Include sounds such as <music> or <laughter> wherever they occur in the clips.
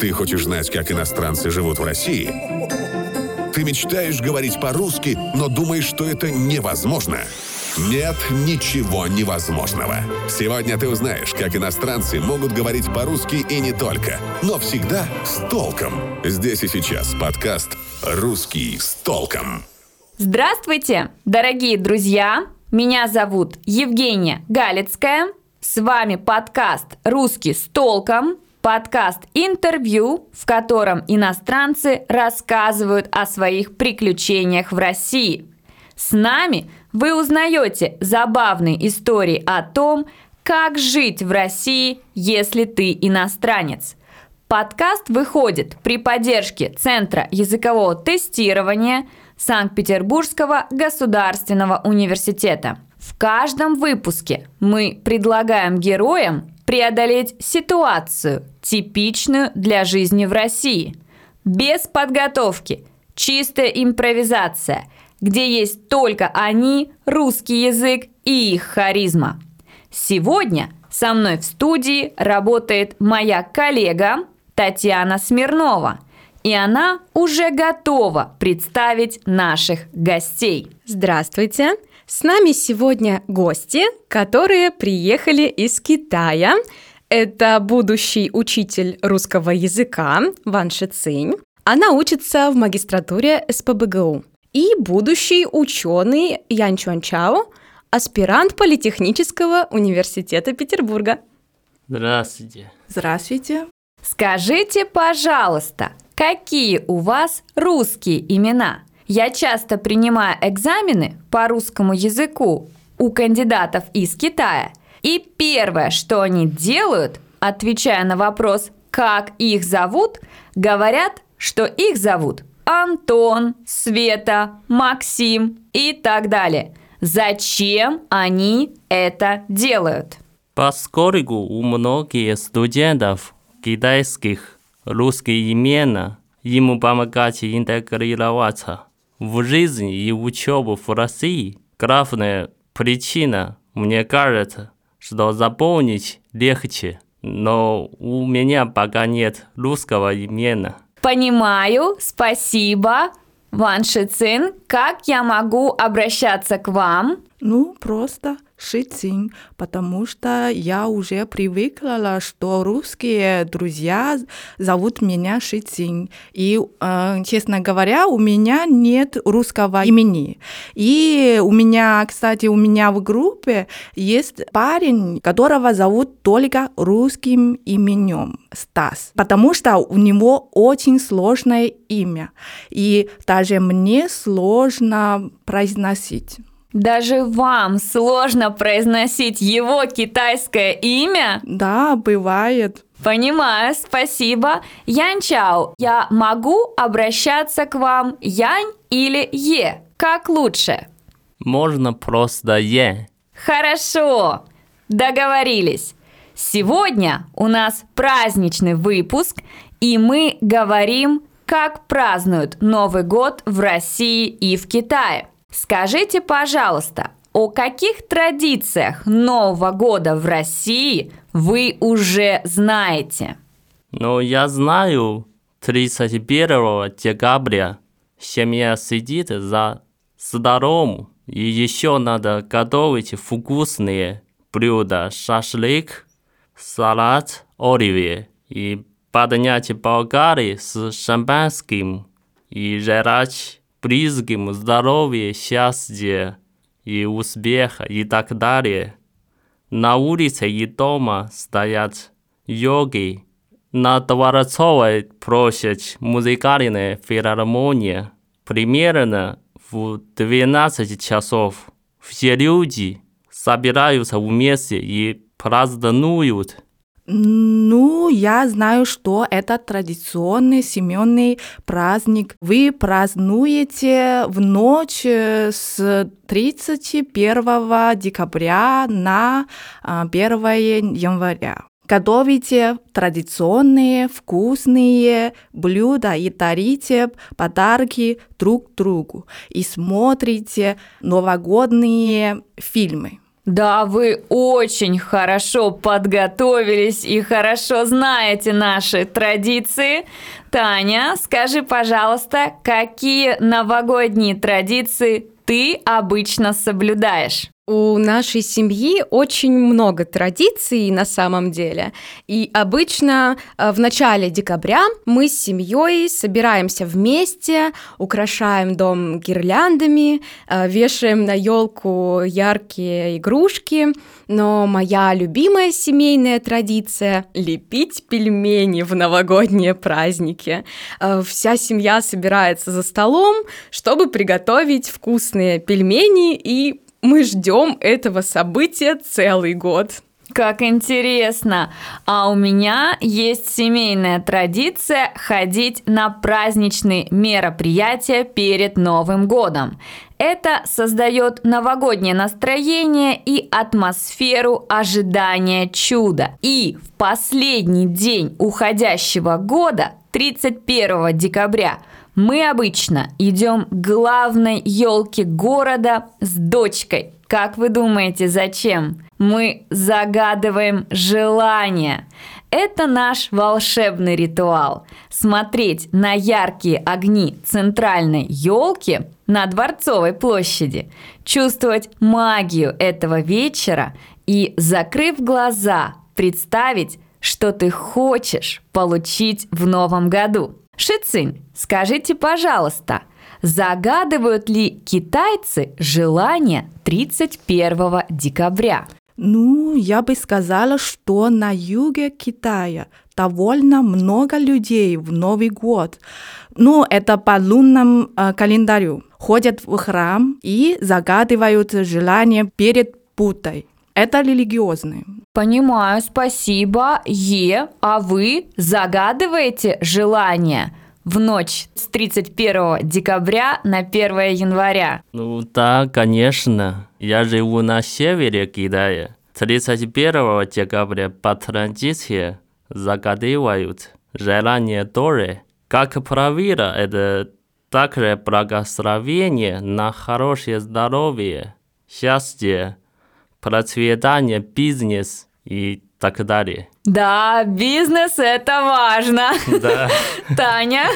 Ты хочешь знать, как иностранцы живут в России? Ты мечтаешь говорить по-русски, но думаешь, что это невозможно? Нет ничего невозможного. Сегодня ты узнаешь, как иностранцы могут говорить по-русски и не только, но всегда с толком. Здесь и сейчас подкаст «Русский с толком». Здравствуйте, дорогие друзья! Меня зовут Евгения Галицкая. С вами подкаст «Русский с толком», подкаст «Интервью», в котором иностранцы рассказывают о своих приключениях в России. С нами вы узнаете забавные истории о том, как жить в России, если ты иностранец. Подкаст выходит при поддержке Центра языкового тестирования Санкт-Петербургского государственного университета. В каждом выпуске мы предлагаем героям преодолеть ситуацию, типичную для жизни в России. Без подготовки, чистая импровизация, где есть только они, русский язык и их харизма. Сегодня со мной в студии работает моя коллега Татьяна Смирнова, и она уже готова представить наших гостей. Здравствуйте! С нами сегодня гости, которые приехали из Китая. Это будущий учитель русского языка Ван Шицинь. Она учится в магистратуре СПБГУ. И будущий ученый Ян Чуан Чао, аспирант Политехнического университета Петербурга. Здравствуйте. Здравствуйте. Скажите, пожалуйста, какие у вас русские имена? Я часто принимаю экзамены по русскому языку у кандидатов из Китая. И первое, что они делают, отвечая на вопрос, как их зовут, говорят, что их зовут Антон, Света, Максим и так далее. Зачем они это делают? Поскольку у многих студентов китайских русские имена ему помогать интегрироваться в жизнь и учебу в России. Главная причина, мне кажется, что запомнить легче, но у меня пока нет русского имени. Понимаю, спасибо. Ван Шицин, как я могу обращаться к вам? Ну, просто Шицин, потому что я уже привыкла, что русские друзья зовут меня Шицин. И, э, честно говоря, у меня нет русского имени. И у меня, кстати, у меня в группе есть парень, которого зовут только русским именем Стас, потому что у него очень сложное имя. И даже мне сложно произносить. Даже вам сложно произносить его китайское имя? Да, бывает. Понимаю, спасибо. Янь Чао, я могу обращаться к вам Янь или Е? Как лучше? Можно просто Е. Хорошо, договорились. Сегодня у нас праздничный выпуск, и мы говорим, как празднуют Новый год в России и в Китае. Скажите, пожалуйста, о каких традициях Нового года в России вы уже знаете? Ну, я знаю, 31 декабря семья сидит за столом, и еще надо готовить вкусные блюда, шашлык, салат, оливье, и поднять болгары с шампанским и желать близким здоровья, счастья и успеха и так далее. На улице и дома стоят йоги. На Дворцовой площадь музыкальная филармония. Примерно в 12 часов все люди собираются вместе и празднуют ну, я знаю, что это традиционный семейный праздник. Вы празднуете в ночь э, с 31 декабря на 1 а, января. Готовите традиционные вкусные блюда и дарите подарки друг другу. И смотрите новогодние фильмы. Да, вы очень хорошо подготовились и хорошо знаете наши традиции. Таня, скажи, пожалуйста, какие новогодние традиции ты обычно соблюдаешь? У нашей семьи очень много традиций на самом деле. И обычно э, в начале декабря мы с семьей собираемся вместе, украшаем дом гирляндами, э, вешаем на елку яркие игрушки. Но моя любимая семейная традиция — лепить пельмени в новогодние праздники. Э, Вся семья собирается за столом, чтобы приготовить вкусные пельмени и мы ждем этого события целый год. Как интересно! А у меня есть семейная традиция ходить на праздничные мероприятия перед Новым годом. Это создает новогоднее настроение и атмосферу ожидания чуда. И в последний день уходящего года, 31 декабря, мы обычно идем к главной елке города с дочкой. Как вы думаете, зачем? Мы загадываем желание. Это наш волшебный ритуал. Смотреть на яркие огни центральной елки на Дворцовой площади, чувствовать магию этого вечера и, закрыв глаза, представить, что ты хочешь получить в новом году. Шицинь, скажите, пожалуйста, загадывают ли китайцы желание 31 декабря? Ну, я бы сказала, что на юге Китая довольно много людей в Новый год. Ну, это по лунному э, календарю. Ходят в храм и загадывают желание перед Буддой. Это религиозные. Понимаю, спасибо. Е, а вы загадываете желание в ночь с 31 декабря на 1 января? Ну да, конечно. Я живу на севере Китая. 31 декабря по традиции загадывают желание Торы. Как правило, это также благословение на хорошее здоровье, счастье, процветание, бизнес и так далее. Да, бизнес это важно. <laughs> Да. <laughs> Таня,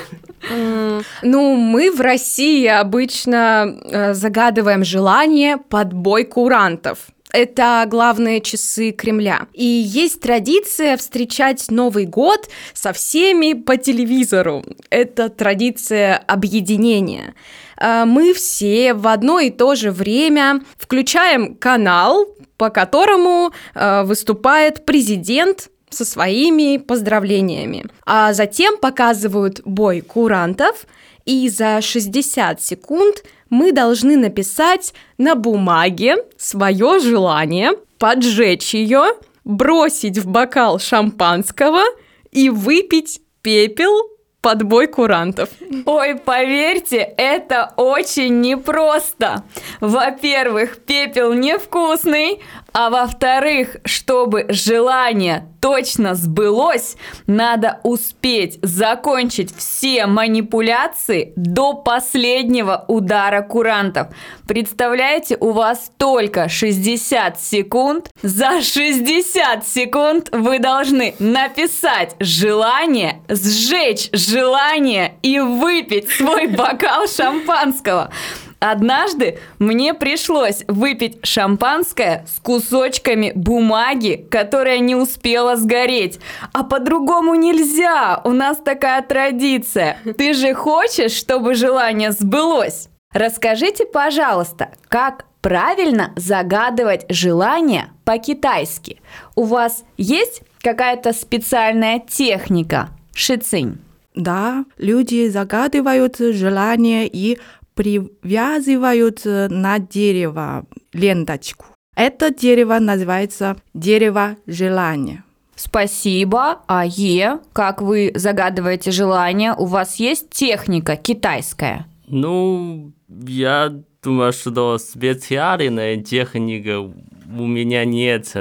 Ну, мы в России обычно э, загадываем желание под бой курантов. Это главные часы Кремля. И есть традиция встречать Новый год со всеми по телевизору. Это традиция объединения. Э, Мы все в одно и то же время включаем канал, по которому э, выступает президент со своими поздравлениями. А затем показывают бой курантов, и за 60 секунд мы должны написать на бумаге свое желание, поджечь ее, бросить в бокал шампанского и выпить пепел под бой курантов. ой, поверьте, это очень непросто. Во-первых, пепел невкусный, а во-вторых, чтобы желание точно сбылось, надо успеть закончить все манипуляции до последнего удара курантов. Представляете, у вас только 60 секунд. За 60 секунд вы должны написать желание, сжечь желание и выпить свой бокал шампанского. Однажды мне пришлось выпить шампанское с кусочками бумаги, которая не успела сгореть. А по-другому нельзя, у нас такая традиция. Ты же хочешь, чтобы желание сбылось? Расскажите, пожалуйста, как правильно загадывать желание по-китайски? У вас есть какая-то специальная техника? Шицинь. Да, люди загадывают желание и привязывают э, на дерево ленточку. Это дерево называется дерево желания. Спасибо. А Е, как вы загадываете желание, у вас есть техника китайская? Ну, я думаю, что специальной техники у меня нет.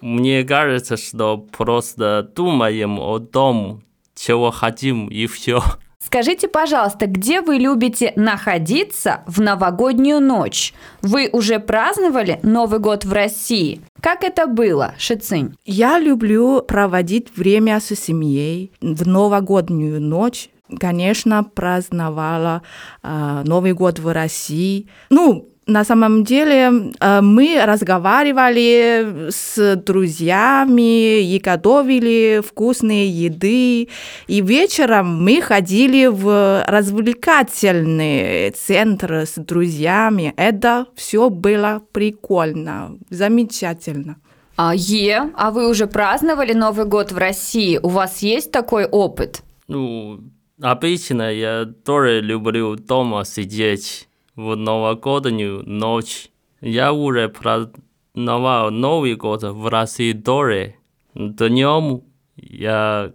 Мне кажется, что просто думаем о том, чего хотим, и все. Скажите, пожалуйста, где вы любите находиться в новогоднюю ночь? Вы уже праздновали Новый год в России? Как это было, Шицинь? Я люблю проводить время со семьей в новогоднюю ночь. Конечно, праздновала э, Новый год в России. Ну, на самом деле э, мы разговаривали с друзьями и готовили вкусные еды. И вечером мы ходили в развлекательный центр с друзьями. Это все было прикольно, замечательно. А Е, а вы уже праздновали Новый год в России? У вас есть такой опыт? Ну, обычно я тоже люблю дома сидеть в новогоднюю ночь. Я уже праздновал Новый год в России тоже. Днем я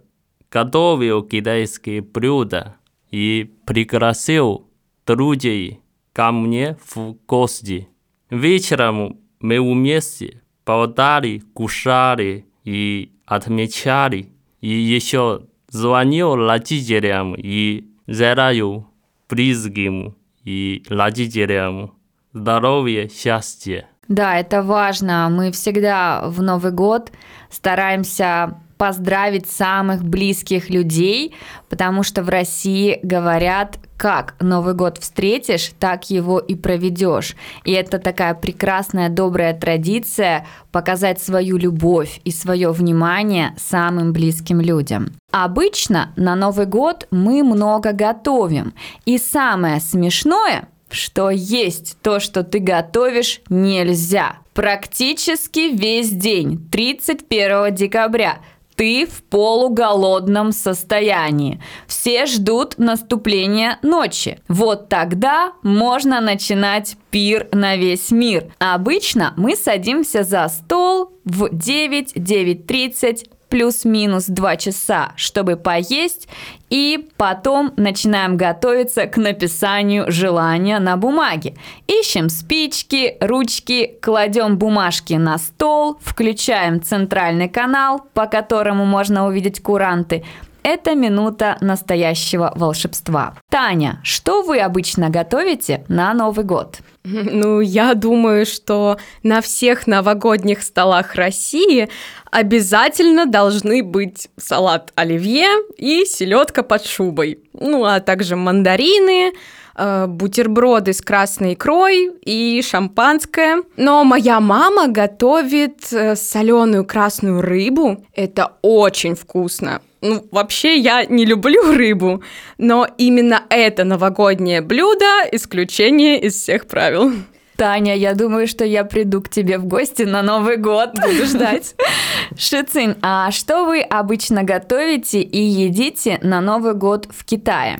готовил китайские блюда и пригласил друзей ко мне в гости. Вечером мы вместе болтали, кушали и отмечали. И еще звонил родителям и желаю близким и родителям здоровья, счастья. Да, это важно. Мы всегда в Новый год стараемся поздравить самых близких людей, потому что в России говорят, как Новый год встретишь, так его и проведешь. И это такая прекрасная, добрая традиция показать свою любовь и свое внимание самым близким людям. Обычно на Новый год мы много готовим. И самое смешное, что есть то, что ты готовишь, нельзя. Практически весь день, 31 декабря, ты в полуголодном состоянии. Все ждут наступления ночи. Вот тогда можно начинать пир на весь мир. Обычно мы садимся за стол в 9-9.30 плюс-минус 2 часа, чтобы поесть, и потом начинаем готовиться к написанию желания на бумаге. Ищем спички, ручки, кладем бумажки на стол, включаем центральный канал, по которому можно увидеть куранты, это минута настоящего волшебства. Таня, что вы обычно готовите на Новый год? <laughs> Ну, я думаю, что на всех новогодних столах России обязательно должны быть салат оливье и селедка под шубой. Ну, а также мандарины, э, бутерброды с красной икрой и шампанское. Но моя мама готовит э, соленую красную рыбу. Это очень вкусно. Ну, вообще я не люблю <laughs> рыбу, но именно это новогоднее блюдо исключение из всех правил. Таня, я думаю, что я приду к тебе в гости на Новый год. Буду ждать. <laughs> Шицин, а что вы обычно готовите и едите на Новый год в Китае?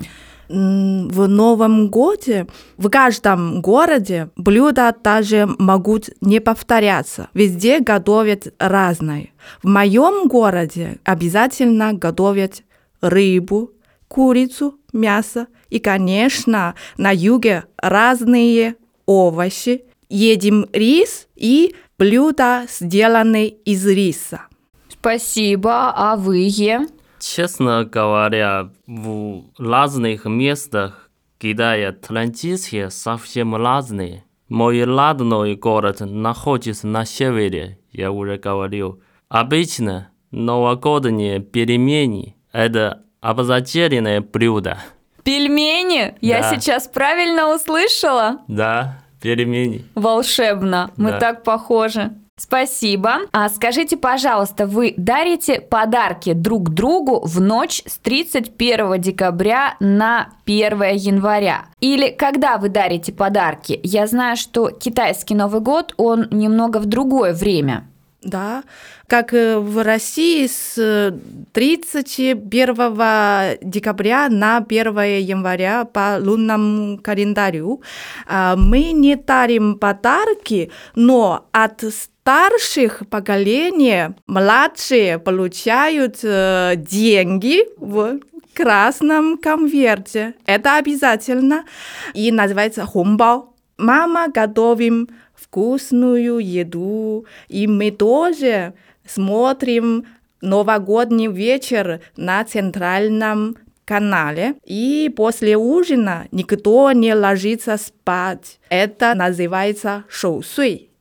в Новом годе в каждом городе блюда даже могут не повторяться. Везде готовят разное. В моем городе обязательно готовят рыбу, курицу, мясо и, конечно, на юге разные овощи. Едим рис и блюда, сделанные из риса. Спасибо, а вы е? Честно говоря, в разных местах Китая традиции совсем разные. Мой родной город находится на севере, я уже говорил. Обычно новогодние пельмени – это обязательное блюдо. Пельмени? Я Да. сейчас правильно услышала? Да, пельмени. Волшебно. Мы Да. так похожи. Спасибо. А скажите, пожалуйста, вы дарите подарки друг другу в ночь с 31 декабря на 1 января? Или когда вы дарите подарки? Я знаю, что китайский Новый год, он немного в другое время. Да, как э, в России с э, 31 декабря на 1 января по лунному календарю. А, Мы не дарим подарки, но от старших поколений младшие получают э, деньги в красном конверте. Это обязательно. И называется хомбао. Мама готовим вкусную еду, и мы тоже смотрим новогодний вечер на центральном канале, и после ужина никто не ложится спать. Это называется шоусуй. Подродствовать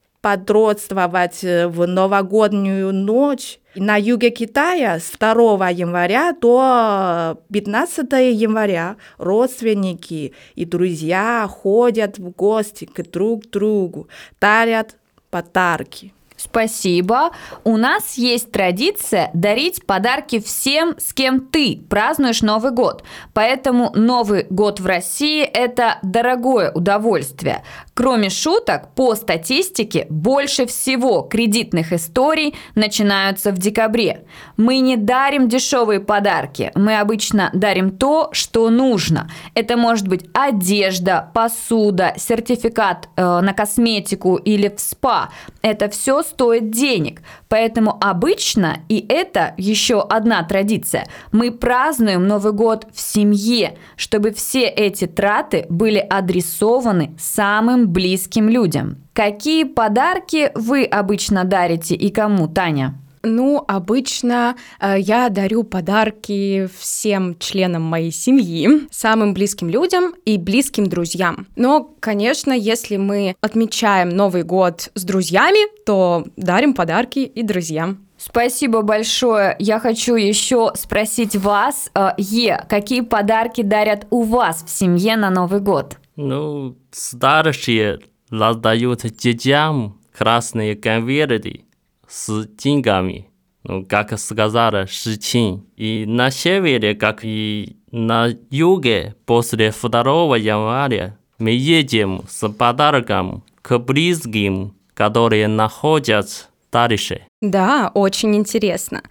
э, в новогоднюю ночь на юге Китая с 2 января до 15 января родственники и друзья ходят в гости к друг другу, дарят подарки. Спасибо. У нас есть традиция дарить подарки всем, с кем ты празднуешь Новый год. Поэтому Новый год в России – это дорогое удовольствие. Кроме шуток, по статистике, больше всего кредитных историй начинаются в декабре. Мы не дарим дешевые подарки, мы обычно дарим то, что нужно. Это может быть одежда, посуда, сертификат э, на косметику или в спа. Это все стоит денег. Поэтому обычно, и это еще одна традиция, мы празднуем Новый год в семье, чтобы все эти траты были адресованы самым близким людям. Какие подарки вы обычно дарите и кому, Таня? Ну, обычно э, я дарю подарки всем членам моей семьи, самым близким людям и близким друзьям. Но, конечно, если мы отмечаем Новый год с друзьями, то дарим подарки и друзьям. Спасибо большое. Я хочу еще спросить вас, э, Е, какие подарки дарят у вас в семье на Новый год? Ну, старшие раздают детям красные конверты с деньгами. Ну, как сказала Шичин. И на севере, как и на юге, после 2 января мы едем с подарком к близким, которые находятся дальше. Да, очень интересно.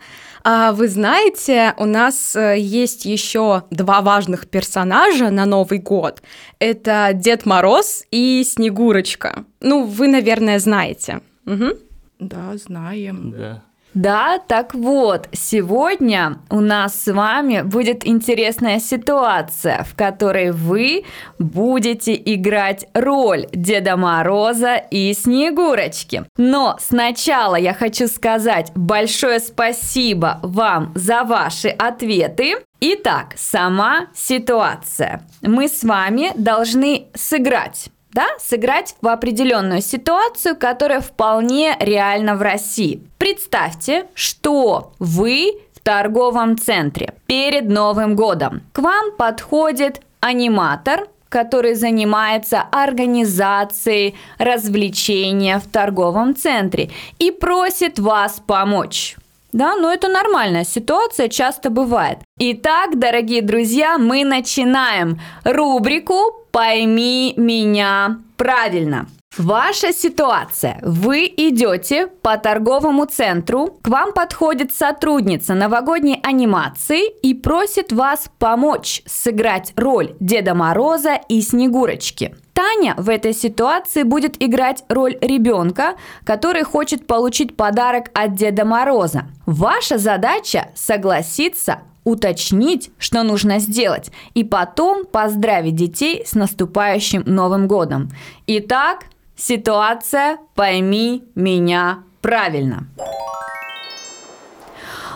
А вы знаете, у нас э, есть еще два важных персонажа на Новый год. Это Дед Мороз и Снегурочка. Ну, вы, наверное, знаете. Мгм. Да, знаем. Да. Да, так вот, сегодня у нас с вами будет интересная ситуация, в которой вы будете играть роль Деда Мороза и Снегурочки. Но сначала я хочу сказать большое спасибо вам за ваши ответы. Итак, сама ситуация. Мы с вами должны сыграть да, сыграть в определенную ситуацию, которая вполне реальна в России. Представьте, что вы в торговом центре перед Новым годом. К вам подходит аниматор, который занимается организацией развлечения в торговом центре и просит вас помочь. Да, но это нормальная ситуация, часто бывает. Итак, дорогие друзья, мы начинаем рубрику «Пойми меня правильно». Ваша ситуация. Вы идете по торговому центру, к вам подходит сотрудница новогодней анимации и просит вас помочь сыграть роль Деда Мороза и Снегурочки. Таня в этой ситуации будет играть роль ребенка, который хочет получить подарок от Деда Мороза. Ваша задача согласиться уточнить, что нужно сделать, и потом поздравить детей с наступающим Новым годом. Итак, ситуация «Пойми меня правильно».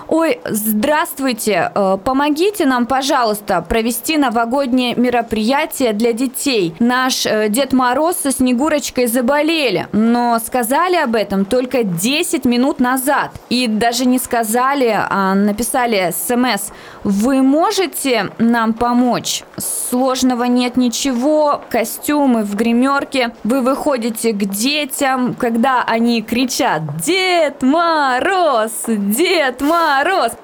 Ой, здравствуйте. Э, Помогите нам, пожалуйста, провести новогоднее мероприятие для детей. Наш э, Дед Мороз со Снегурочкой заболели, но сказали об этом только 10 минут назад. И даже не сказали, а написали смс. Вы можете нам помочь? Сложного нет ничего. Костюмы в гримерке. Вы выходите к детям, когда они кричат «Дед Мороз! Дед Мороз!»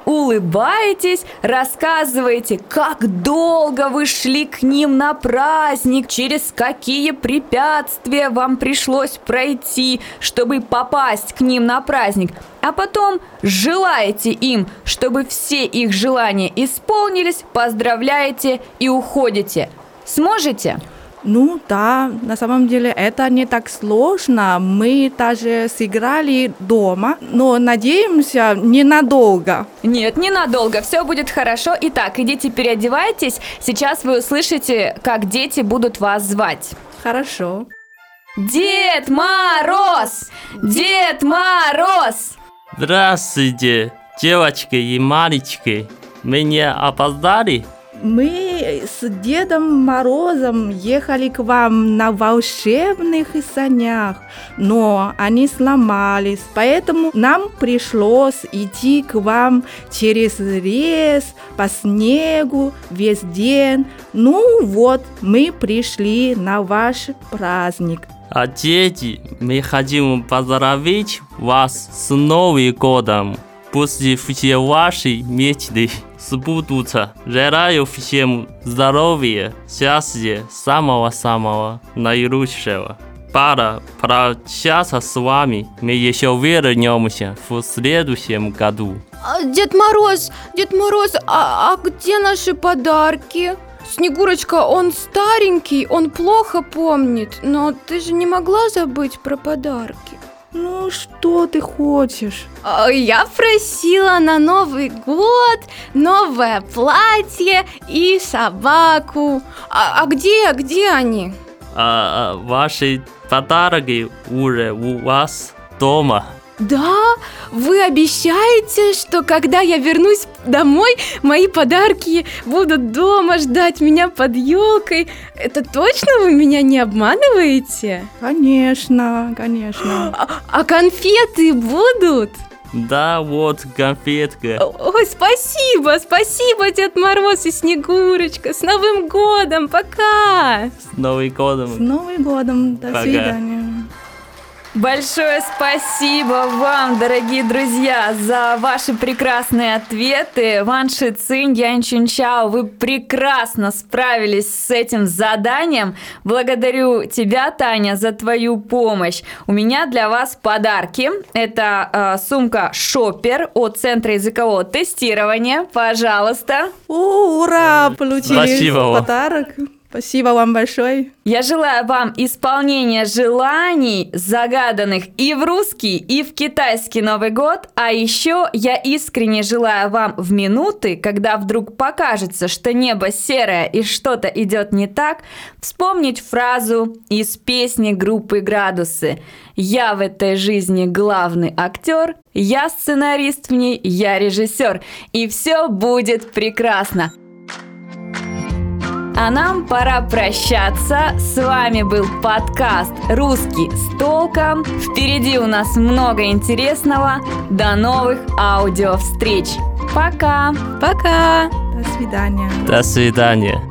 Улыбаетесь, рассказываете, как долго вы шли к ним на праздник, через какие препятствия вам пришлось пройти, чтобы попасть к ним на праздник. А потом желаете им, чтобы все их желания исполнились, поздравляете и уходите. Сможете? Ну да, на самом деле это не так сложно. Мы даже сыграли дома, но надеемся ненадолго. Нет, ненадолго, все будет хорошо. Итак, идите переодевайтесь. Сейчас вы услышите, как дети будут вас звать. Хорошо. Дед Мороз! Дед Мороз! Здравствуйте, девочки и мальчики. Меня опоздали? Мы с Дедом Морозом ехали к вам на волшебных санях, но они сломались, поэтому нам пришлось идти к вам через лес, по снегу, весь день. Ну вот, мы пришли на ваш праздник. А дети, мы хотим поздравить вас с Новым годом. Пусть все ваши мечты сбудутся. Желаю всем здоровья, счастья, самого-самого наилучшего. Пора прощаться с вами. Мы еще вернемся в следующем году. А, Дед Мороз, Дед Мороз, а, а где наши подарки? Снегурочка, он старенький, он плохо помнит, но ты же не могла забыть про подарки. Ну, что ты хочешь? Я просила на Новый год новое платье и собаку. А, а где, где они? А, а ваши подарки уже у вас дома. Да, вы обещаете, что когда я вернусь домой, мои подарки будут дома ждать меня под елкой. Это точно вы меня не обманываете? Конечно, конечно. А, а конфеты будут? Да, вот конфетка. Ой, спасибо, спасибо, Дед Мороз и Снегурочка. С Новым годом, пока! С Новым С годом. Новым годом, до Пока. свидания. Большое спасибо вам, дорогие друзья, за ваши прекрасные ответы. Ван Ши Цинь, Ян Чун Чао, вы прекрасно справились с этим заданием. Благодарю тебя, Таня, за твою помощь. У меня для вас подарки. Это э, сумка Шопер от Центра языкового тестирования. Пожалуйста. О, ура! Получили Спасибо вам. подарок. Спасибо вам большое. Я желаю вам исполнения желаний, загаданных и в русский, и в китайский Новый год. А еще я искренне желаю вам в минуты, когда вдруг покажется, что небо серое и что-то идет не так, вспомнить фразу из песни группы «Градусы». «Я в этой жизни главный актер, я сценарист в ней, я режиссер, и все будет прекрасно». А нам пора прощаться. С вами был подкаст «Русский с толком». Впереди у нас много интересного. До новых аудиовстреч. Пока! Пока! До свидания. До свидания.